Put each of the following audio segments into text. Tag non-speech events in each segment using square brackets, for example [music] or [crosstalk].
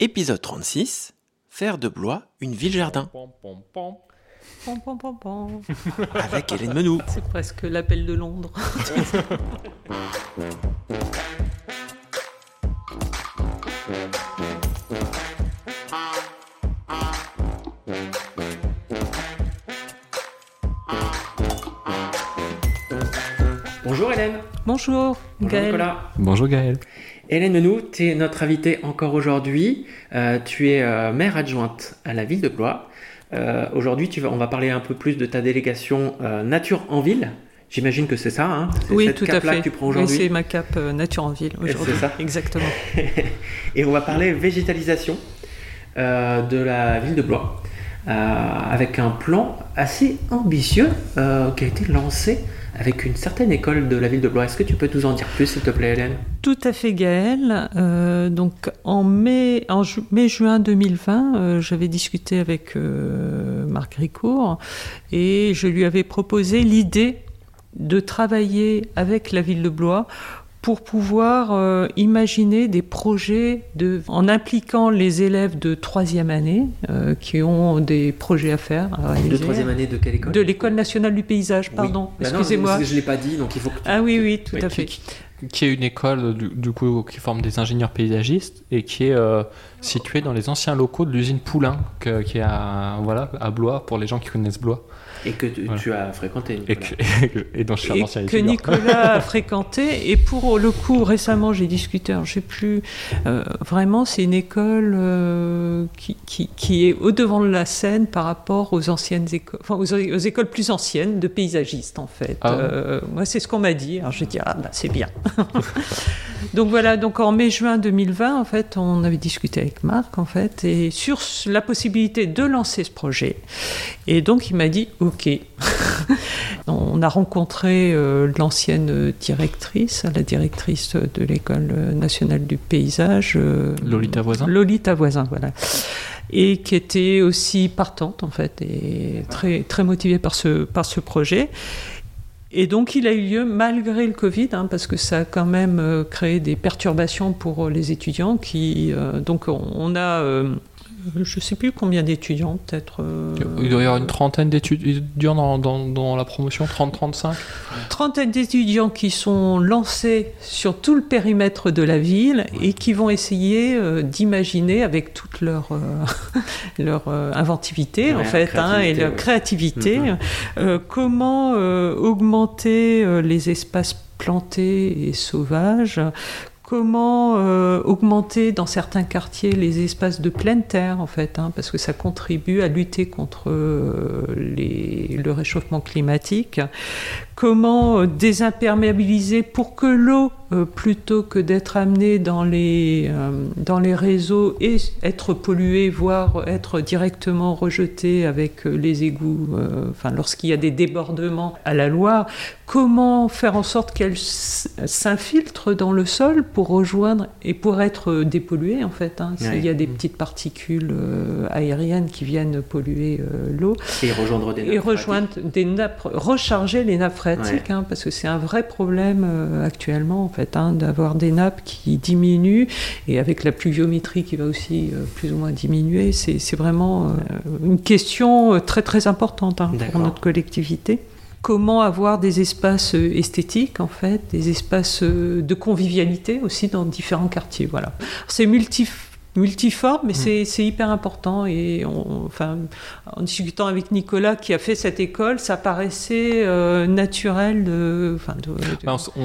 Épisode 36 Faire de Blois une ville-jardin. Avec Hélène Menou. C'est presque l'appel de Londres. [laughs] Bonjour, Bonjour Gaël. Nicolas. Bonjour Gaël. Hélène Menou, tu es notre invitée encore aujourd'hui. Euh, tu es euh, maire adjointe à la ville de Blois. Euh, aujourd'hui, tu vas- on va parler un peu plus de ta délégation euh, Nature en ville. J'imagine que c'est ça, hein C'est Oui, cette tout à fait. que tu prends Oui, aujourd'hui. c'est ma cape euh, nature en ville aujourd'hui. c'est ça Exactement. [laughs] Et on va parler végétalisation euh, de la ville de Blois, euh, avec un plan assez ambitieux euh, qui a été lancé avec une certaine école de la ville de Blois. Est-ce que tu peux nous en dire plus, s'il te plaît, Hélène? Tout à fait, Gaël. Euh, donc, en mai, en ju- mai-juin 2020, euh, j'avais discuté avec euh, Marc Ricourt et je lui avais proposé l'idée de travailler avec la ville de Blois pour pouvoir euh, imaginer des projets de, en impliquant les élèves de troisième année euh, qui ont des projets à faire. à De troisième année de quelle école? De l'école nationale du paysage, Oui. pardon. Bah Excusez-moi. parce que je ne l'ai pas dit, donc il faut que tu... Ah oui, oui, tout Oui, à qui- fait. Qui, qui est une école du, du coup qui forme des ingénieurs paysagistes et qui est euh, située dans les anciens locaux de l'usine Poulain que- qui est à, voilà, à Blois pour les gens qui connaissent Blois Et que tu, Voilà. tu as fréquenté. et, Nicolas. que- et dont je suis et que étudiant. Nicolas [laughs] a fréquenté. Et pour le coup, récemment, j'ai discuté, alors, je sais plus, euh, vraiment, c'est une école euh, qui, qui, qui est au-devant de la scène par rapport aux anciennes écoles, enfin, aux, aux écoles plus anciennes de paysagistes, en fait. Ah. Euh, moi, c'est ce qu'on m'a dit. Alors, j'ai dit, ah, bah, c'est bien. [laughs] donc voilà, donc en mai-juin 2020, en fait, on avait discuté avec Marc, en fait, et sur la possibilité de lancer ce projet. Et donc, il m'a dit, OK. [laughs] On a rencontré euh, l'ancienne directrice, la directrice de l'école nationale du paysage. euh, Lolita Voisin Lolita Voisin, voilà. Et qui était aussi partante, en fait, et très, très motivée par ce, par ce projet. Et donc, il a eu lieu malgré le Covid, hein, parce que ça a quand même euh, créé des perturbations pour les étudiants. Qui, euh, donc, on, on a, euh, je ne sais plus combien d'étudiants, peut-être. euh, Il doit y avoir une trentaine d'étudiants dans, dans, dans la promotion, 30-35 trentaine d'étudiants qui sont lancés sur tout le périmètre de la ville et qui vont essayer euh, d'imaginer avec toute leur, euh, [laughs] leur euh, inventivité Ouais, en fait hein, et leur ouais. créativité Mhm. euh, comment euh, augmenter euh, les espaces plantés et sauvages? Comment euh, augmenter dans certains quartiers les espaces de pleine terre, en fait, hein, parce que ça contribue à lutter contre euh, les- le réchauffement climatique. Comment euh, désimperméabiliser pour que l'eau, euh, plutôt que d'être amenée dans les, euh, dans les réseaux et être polluée, voire être directement rejetée avec euh, les égouts, euh, enfin lorsqu'il y a des débordements à la Loire, comment faire en sorte qu'elle s'infiltre dans le sol pour rejoindre et pour être dépolluée en fait. hein? Ouais. Y a des petites particules aériennes qui viennent polluer l'eau Et rejoindre des et nappes rejoindre des nappes, recharger les nappes phréatiques, hein, parce que c'est un vrai problème actuellement en fait, hein, d'avoir des nappes qui diminuent et avec la pluviométrie qui va aussi euh, plus ou moins diminuer, c'est vraiment euh, une question euh, très très importante hein, pour notre collectivité. Comment avoir des espaces esthétiques en fait, des espaces de convivialité aussi dans différents quartiers. Voilà, c'est multi multiforme, mais c'est- c'est hyper important. Et on- enfin, en discutant avec Nicolas qui a fait cette école, ça paraissait euh, naturel de. enfin, de- de- Ben, on,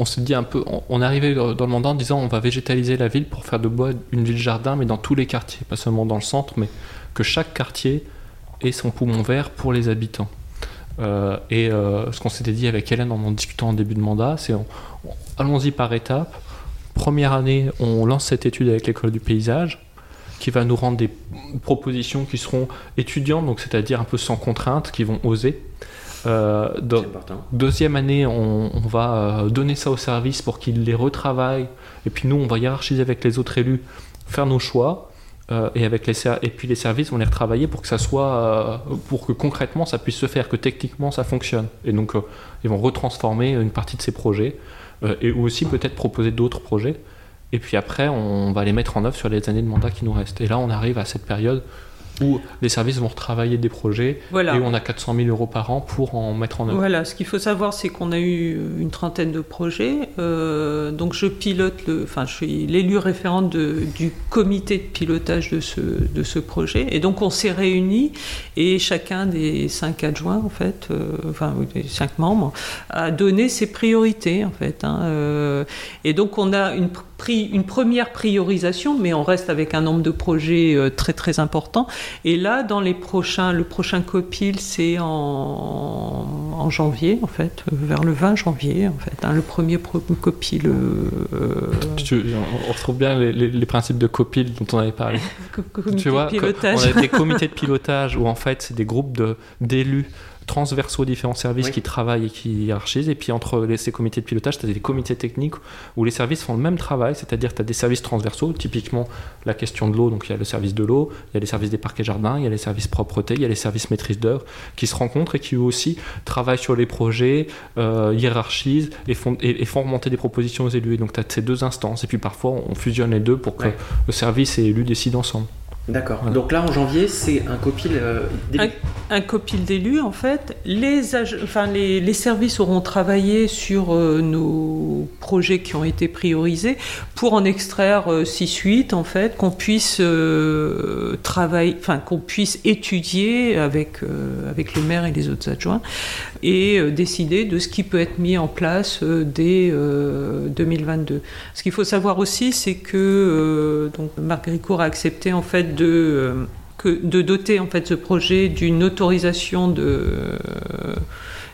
on- se dit un peu, on, arrivé dans le mandat en disant on va végétaliser la ville pour faire de Bois une ville jardin, mais dans tous les quartiers, pas seulement dans le centre, mais que chaque quartier ait son poumon vert pour les habitants. Euh, et euh, ce qu'on s'était dit avec Hélène en en discutant en début de mandat, c'est on- on- allons-y par étapes. Première année, on lance cette étude avec l'école du paysage qui va nous rendre des propositions qui seront étudiantes, donc c'est-à-dire un peu sans contrainte, qui vont oser. Euh. Deuxième année, on, on va euh, donner ça au service pour qu'il les retravaille. Et puis nous, on va hiérarchiser avec les autres élus, faire nos choix. euh, et, avec les et puis les services vont les retravailler pour que ça soit, euh, pour que concrètement ça puisse se faire, que techniquement ça fonctionne. Et donc ils vont retransformer une partie de ces projets euh, et aussi peut-être proposer d'autres projets. Et puis après, on va les mettre en œuvre sur les années de mandat qui nous restent. Et là, on arrive à cette période où les services vont retravailler des projets Voilà. et on a 400 000 euros par an pour en mettre en œuvre. Voilà, ce qu'il faut savoir, c'est qu'on a eu une trentaine de projets. Euh, donc je pilote, le, enfin je suis l'élu référente de- du comité de pilotage de ce, de ce projet. Et donc on s'est réunis et chacun des cinq adjoints, en fait, euh, enfin des cinq membres, a donné ses priorités, en fait. hein, euh, et donc on a une, pri- une première priorisation, mais on reste avec un nombre de projets euh, très très important. Et là, dans les prochains, le prochain copil, c'est en, en janvier, en fait, euh, vers le 20 janvier, en fait. hein, le premier copil. euh, on retrouve bien les, les- les principes de copil dont on avait parlé. [laughs] comité tu vois, de pilotage. on a des comités de [laughs] pilotage où en fait c'est des groupes de- d'élus transversaux aux différents services Oui. qui travaillent et qui hiérarchisent. Et puis entre les- ces comités de pilotage, tu as des comités techniques où les services font le même travail, c'est-à-dire tu as des services transversaux, typiquement la question de l'eau, donc il y a le service de l'eau, il y a les services des parcs et jardins, il y a les services propreté, il y a les services maîtrise d'œuvre qui se rencontrent et qui eux aussi travaillent sur les projets, euh, hiérarchisent et font, et, et font remonter des propositions aux élus. Et donc tu as ces deux instances. Et puis parfois on fusionne les deux pour que Ouais. le service et l'élu décident ensemble. D'accord. Voilà. Donc là, en janvier, c'est un copil euh, début. un copil d'élus, en fait, les, enfin, les, les services auront travaillé sur euh, nos projets qui ont été priorisés pour en extraire 6-8, en fait, qu'on puisse euh, travailler, enfin, qu'on puisse étudier avec, euh, avec le maire et les autres adjoints et euh, décider de ce qui peut être mis en place euh, dès euh, 2022. Ce qu'il faut savoir aussi, c'est que euh, donc Marc Ricourt a accepté en fait de euh, que de doter en fait ce projet d'une autorisation de euh,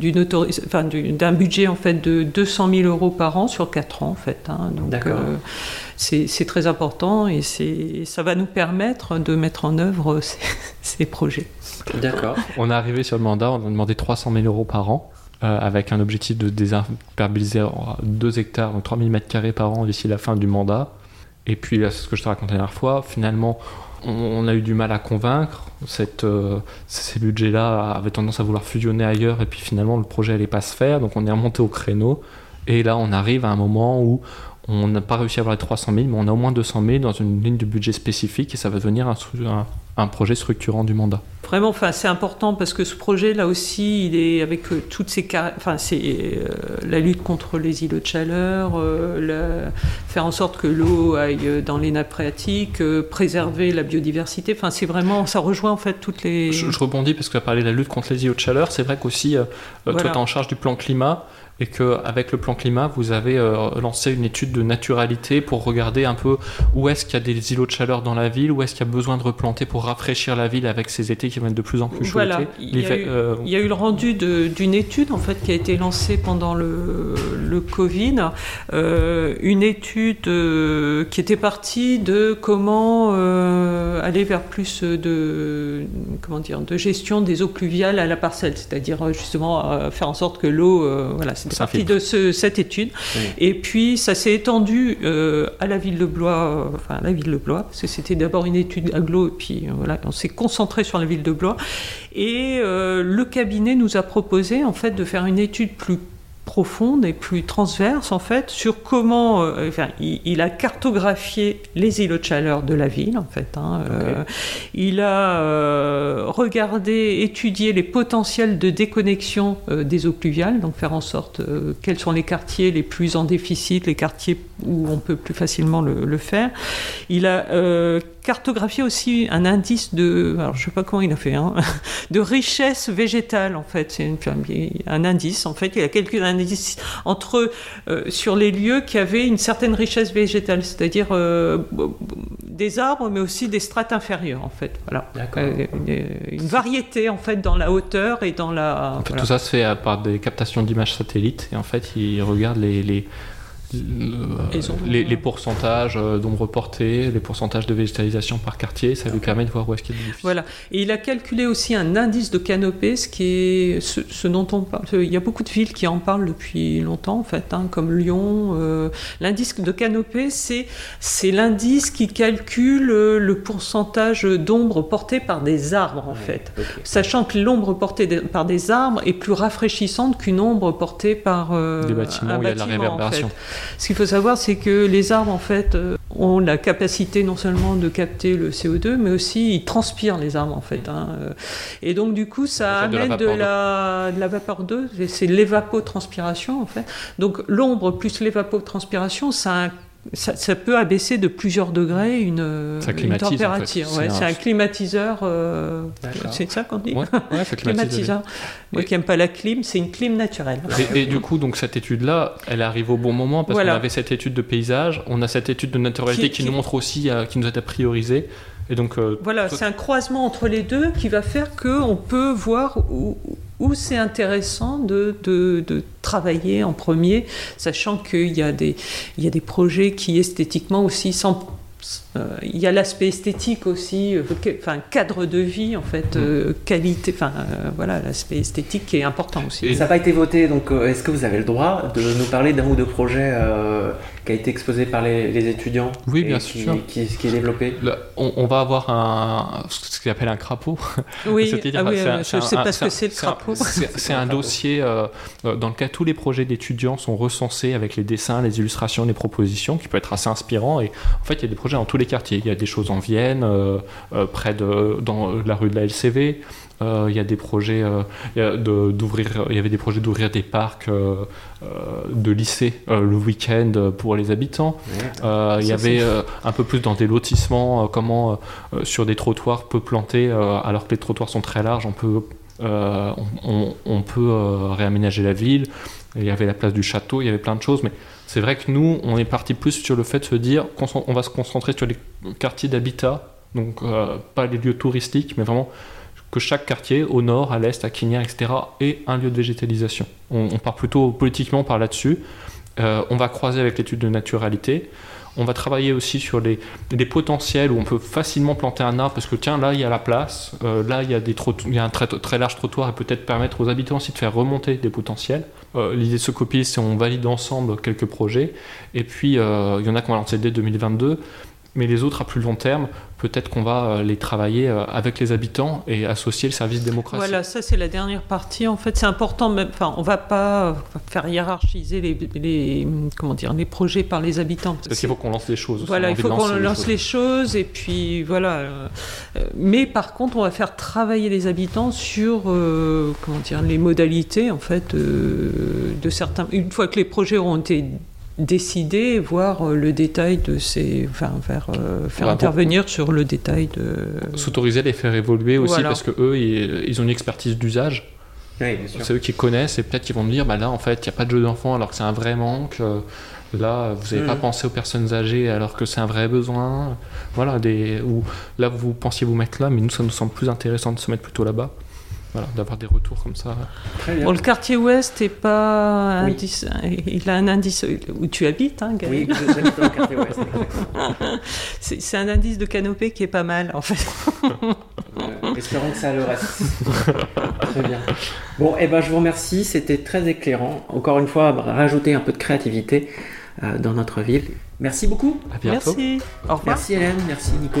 d'une autoris- enfin, d'un budget en fait de 200 000 euros par an sur 4 ans en fait. hein. Donc euh, c'est très important et c'est ça va nous permettre de mettre en œuvre [laughs] ces, ces projets. D'accord. On est arrivé sur le mandat, on a demandé 300 000 euros par an, euh, avec un objectif de désimperbiliser 2 hectares, donc 3 000 mètres carrés par an d'ici la fin du mandat. Et puis, là, c'est ce que je te racontais la dernière fois, finalement, on, a eu du mal à convaincre. Euh, ces budgets-là avaient tendance à vouloir fusionner ailleurs, et puis finalement, le projet n'allait pas se faire, donc on est remonté au créneau. Et là, on arrive à un moment où on n'a pas réussi à avoir les 300 000, mais on a au moins 200 000 dans une ligne de budget spécifique, et ça va devenir un, stru- un- un projet structurant du mandat. Vraiment, enfin, c'est important parce que ce projet, là aussi, il est avec euh, toutes ces, enfin, c'est euh, la lutte contre les îlots de chaleur, euh, la- faire en sorte que l'eau aille dans les nappes phréatiques, préserver la biodiversité. Enfin, c'est vraiment, ça rejoint en fait toutes les. Je, je rebondis parce que tu as parlé de la lutte contre les îlots de chaleur. C'est vrai qu'aussi, toi, tu es en charge du plan climat et qu'avec le plan climat, vous avez euh, lancé une étude de naturalité pour regarder un peu où est-ce qu'il y a des îlots de chaleur dans la ville, où est-ce qu'il y a besoin de replanter pour rafraîchir la ville avec ces étés qui vont être de plus en plus chauds. Voilà. l'été. Il y a L'hiver- eu- euh, Il y a eu le rendu d'une étude en fait qui a été lancée pendant le, le Covid, Euh, une étude qui était partie de comment aller vers plus de comment dire de gestion des eaux pluviales à la parcelle, c'est-à-dire justement faire en sorte que l'eau, voilà, c'était de ce- cette étude. Oui. Et puis ça s'est étendu euh, à la ville de Blois, euh, enfin à la ville de Blois, parce que c'était d'abord une étude aglo, et puis euh, voilà, on s'est concentré sur la ville de Blois. Et euh, le cabinet nous a proposé en fait de faire une étude plus profonde et plus transverse en fait sur comment euh, enfin, il, il a cartographié les îlots de chaleur de la ville en fait hein, euh, il a euh, regardé étudié les potentiels de déconnexion des eaux pluviales donc faire en sorte quels sont les quartiers les plus en déficit les quartiers où on peut plus facilement le, le faire. Il a cartographié aussi un indice de alors je sais pas comment il a fait hein, [laughs] de richesse végétale en fait c'est un indice en fait il y a quelques indices entre euh, sur les lieux qui avaient une certaine richesse végétale c'est-à-dire euh, des arbres mais aussi des strates inférieures en fait voilà. Euh, une, une variété en fait dans la hauteur et dans la En fait, voilà. tout ça se fait par des captations d'images satellites et en fait, ils regardent les, les, le- Les pourcentages euh, d'ombre portée, les pourcentages de végétalisation par quartier. Ça lui permet de voir où est-ce qu'il y a des. Voilà. Et il a calculé aussi un indice de canopée, ce qui est ce, ce dont on parle. Il y a beaucoup de villes qui en parlent depuis longtemps, en fait, hein, comme Lyon. euh, l'indice de canopée, c'est c'est l'indice qui calcule euh, le pourcentage d'ombre portée par des arbres, en Ouais, fait. Sachant que l'ombre portée de- par des arbres est plus rafraîchissante qu'une ombre portée par euh, Des bâtiments un où il y a de la en réverbération. fait. Ce qu'il faut savoir, c'est que les arbres, en fait, euh, ont la capacité non seulement de capter le CO2, mais aussi ils transpirent les arbres, en fait. hein. Et donc, du coup, ça amène de la, de la vapeur d'eau. C'est l'évapotranspiration, en fait. Donc, l'ombre plus l'évapotranspiration, ça, ça, ça peut abaisser de plusieurs degrés une, Ça une climatise, en fait. température. C'est un- climatiseur. euh, c'est ça qu'on dit? Ouais, ouais. [laughs] Climatiseur. Moi Et- qui n'aime pas la clim, c'est une clim naturelle. Et, et du coup, donc cette étude-là, elle arrive au bon moment parce Voilà. qu'on avait cette étude de paysage, on a cette étude de naturalité Qui- qui, qui- nous montre aussi, euh, qui nous aide à prioriser. Et donc, euh, Voilà, c'est un croisement entre les deux qui va faire qu'on peut voir où, où c'est intéressant de, de, de travailler en premier, sachant qu'il y, a des- il y a des projets qui esthétiquement aussi sans euh, il y a l'aspect esthétique aussi, euh, enfin cadre de vie en fait, euh, qualité, enfin euh, voilà l'aspect esthétique qui est important aussi. Et- Ça n'a pas été voté, donc est-ce que vous avez le droit de nous parler d'un ou deux projets euh, qui a été exposé par les, les étudiants Oui, et bien qui, sûr. Qui, qui est développé on, on va avoir un, ce qu'on appelle un crapaud. [laughs] Oui, C'est-à-dire, ah oui, c'est un- je un- sais pas ce que c'est le crapaud. C'est un dossier euh, euh, dans lequel tous les projets d'étudiants sont recensés avec les dessins, les illustrations, les propositions, qui peut être assez inspirant. Et en fait, il y a des projets dans tous les quartiers. Il y a des choses en Vienne, euh, euh, près de dans la rue de la LCV. Euh, il y a des projets euh, d'ouvrir. Il y avait des projets d'ouvrir des parcs euh, de lycées le week-end pour les habitants. Il y avait un peu plus dans des lotissements, comment sur des trottoirs peut planter, alors que les trottoirs sont très larges, on peut, euh, on, on- on peut euh, réaménager la ville. Il y avait la place du château, il y avait plein de choses, mais c'est vrai que nous, on est parti plus sur le fait de se dire qu'on va se concentrer sur les quartiers d'habitat, donc euh, pas les lieux touristiques, mais vraiment que chaque quartier, au nord, à l'est, à Quignan, etc., ait un lieu de végétalisation. On, part plutôt politiquement par là-dessus. Euh, on va croiser avec l'étude de naturalité. On va travailler aussi sur les, potentiels où on peut facilement planter un arbre parce que tiens là il y a la place, euh, là il y a, des il y un très, large trottoir et peut-être permettre aux habitants aussi de faire remonter des potentiels. Euh, L'idée de ce copier c'est on valide ensemble quelques projets et puis il y en a qu'on va lancer dès 2022 mais les autres à plus long terme peut-être qu'on va euh, les travailler euh, avec les habitants et associer le service démocratie. Voilà, ça c'est la dernière partie. En fait, c'est important. Même, enfin, on va pas euh, faire hiérarchiser les, les- comment dire les projets par les habitants. Parce qu'il faut qu'on lance des choses. aussi. Voilà, il faut qu'on lance les choses et puis voilà. Mais par contre, on va faire travailler les habitants sur euh, comment dire les modalités en fait euh, de certains. Une fois que les projets auront été décidés, voir euh, le détail de ces, enfin faire euh, faire pour- intervenir sur le détail de. S'autoriser à les faire évoluer aussi Voilà. parce que eux ils, ils ont une expertise d'usage. Oui, bien sûr. C'est eux qui connaissent et peut-être qu'ils vont me dire bah là en fait il n'y a pas de jeu d'enfant alors que c'est un vrai manque. Euh, Là, vous n'avez pas Mhm. pensé aux personnes âgées alors que c'est un vrai besoin. Voilà, des, ou là, vous pensiez vous mettre là, mais nous, ça nous semble plus intéressant de se mettre plutôt là-bas. Voilà, d'avoir des retours comme ça. Très bien. Bon, le quartier ouest est pas Oui. indice, il a un indice où tu habites, hein, Gaël. Oui, je- j'habite dans le quartier ouest. exactement. C'est un indice de canopée qui est pas mal en fait. Euh, espérons que ça le reste. très bien. Bon, et ben, je vous remercie. C'était très éclairant. Encore une fois, rajouter un peu de créativité euh, dans notre ville. Merci beaucoup. À bientôt. Merci. Au revoir. Merci Hélène. Merci Nico.